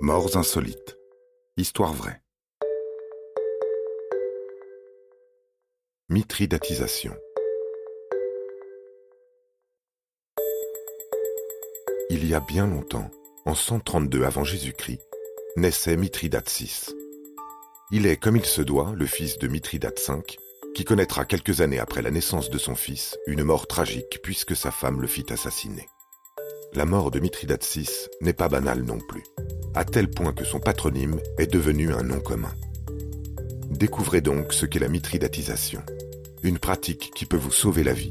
Morts insolites. Histoire vraie. Mithridatisation. Il y a bien longtemps, en 132 avant Jésus-Christ, naissait Mithridate VI. Il est, comme il se doit, le fils de Mithridate V, qui connaîtra quelques années après la naissance de son fils une mort tragique puisque sa femme le fit assassiner. La mort de Mithridate VI n'est pas banale non plus à tel point que son patronyme est devenu un nom commun. Découvrez donc ce qu'est la mitridatisation, une pratique qui peut vous sauver la vie,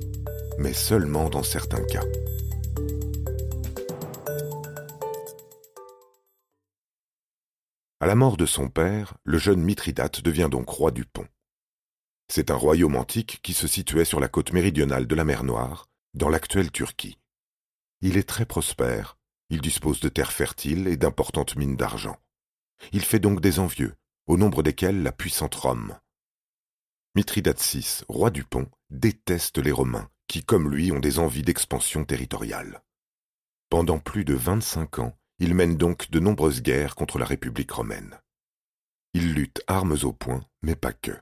mais seulement dans certains cas. À la mort de son père, le jeune Mithridate devient donc roi du Pont. C'est un royaume antique qui se situait sur la côte méridionale de la mer Noire, dans l'actuelle Turquie. Il est très prospère, il dispose de terres fertiles et d'importantes mines d'argent. Il fait donc des envieux, au nombre desquels la puissante Rome. Mithridate VI, roi du Pont, déteste les Romains, qui, comme lui, ont des envies d'expansion territoriale. Pendant plus de vingt-cinq ans, il mène donc de nombreuses guerres contre la République romaine. Il lutte armes au poing, mais pas que.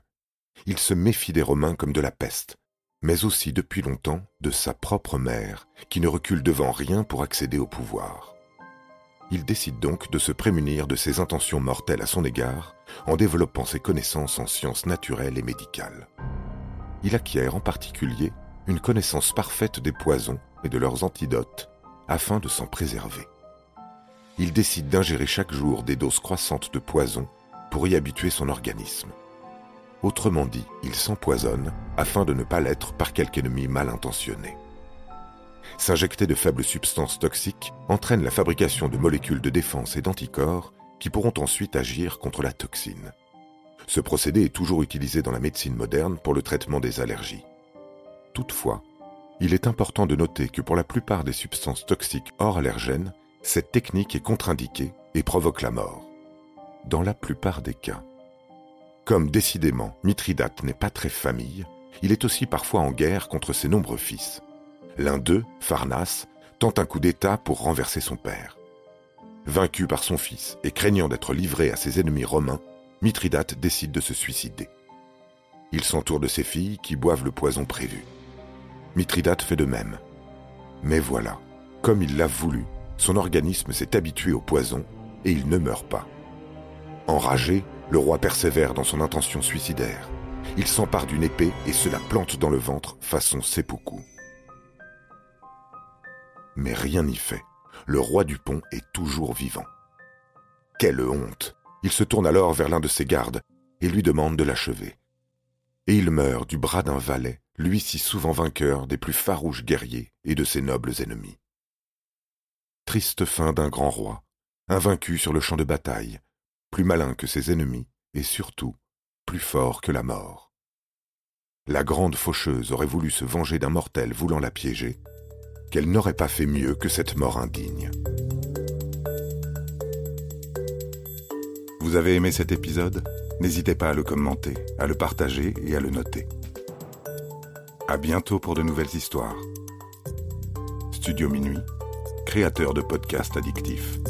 Il se méfie des Romains comme de la peste, mais aussi depuis longtemps de sa propre mère, qui ne recule devant rien pour accéder au pouvoir. Il décide donc de se prémunir de ses intentions mortelles à son égard en développant ses connaissances en sciences naturelles et médicales. Il acquiert en particulier une connaissance parfaite des poisons et de leurs antidotes afin de s'en préserver. Il décide d'ingérer chaque jour des doses croissantes de poison pour y habituer son organisme. Autrement dit, il s'empoisonne afin de ne pas l'être par quelque ennemi mal intentionné. S'injecter de faibles substances toxiques entraîne la fabrication de molécules de défense et d'anticorps qui pourront ensuite agir contre la toxine. Ce procédé est toujours utilisé dans la médecine moderne pour le traitement des allergies. Toutefois, il est important de noter que pour la plupart des substances toxiques hors allergènes, cette technique est contre-indiquée et provoque la mort. Dans la plupart des cas, comme décidément Mithridate n'est pas très famille, il est aussi parfois en guerre contre ses nombreux fils. L'un d'eux, Pharnace, tente un coup d'État pour renverser son père. Vaincu par son fils et craignant d'être livré à ses ennemis romains, Mithridate décide de se suicider. Il s'entoure de ses filles qui boivent le poison prévu. Mithridate fait de même. Mais voilà, comme il l'a voulu, son organisme s'est habitué au poison et il ne meurt pas. Enragé, le roi persévère dans son intention suicidaire. Il s'empare d'une épée et se la plante dans le ventre façon seppuku. Mais rien n'y fait. Le roi du pont est toujours vivant. Quelle honte Il se tourne alors vers l'un de ses gardes et lui demande de l'achever. Et il meurt du bras d'un valet, lui si souvent vainqueur des plus farouches guerriers et de ses nobles ennemis. Triste fin d'un grand roi, invaincu sur le champ de bataille, plus malin que ses ennemis, et surtout plus fort que la mort. La grande faucheuse aurait voulu se venger d'un mortel voulant la piéger, qu'elle n'aurait pas fait mieux que cette mort indigne. Vous avez aimé cet épisode? N'hésitez pas à le commenter, à le partager et à le noter. À bientôt pour de nouvelles histoires. Studio Minuit, créateur de podcasts addictifs.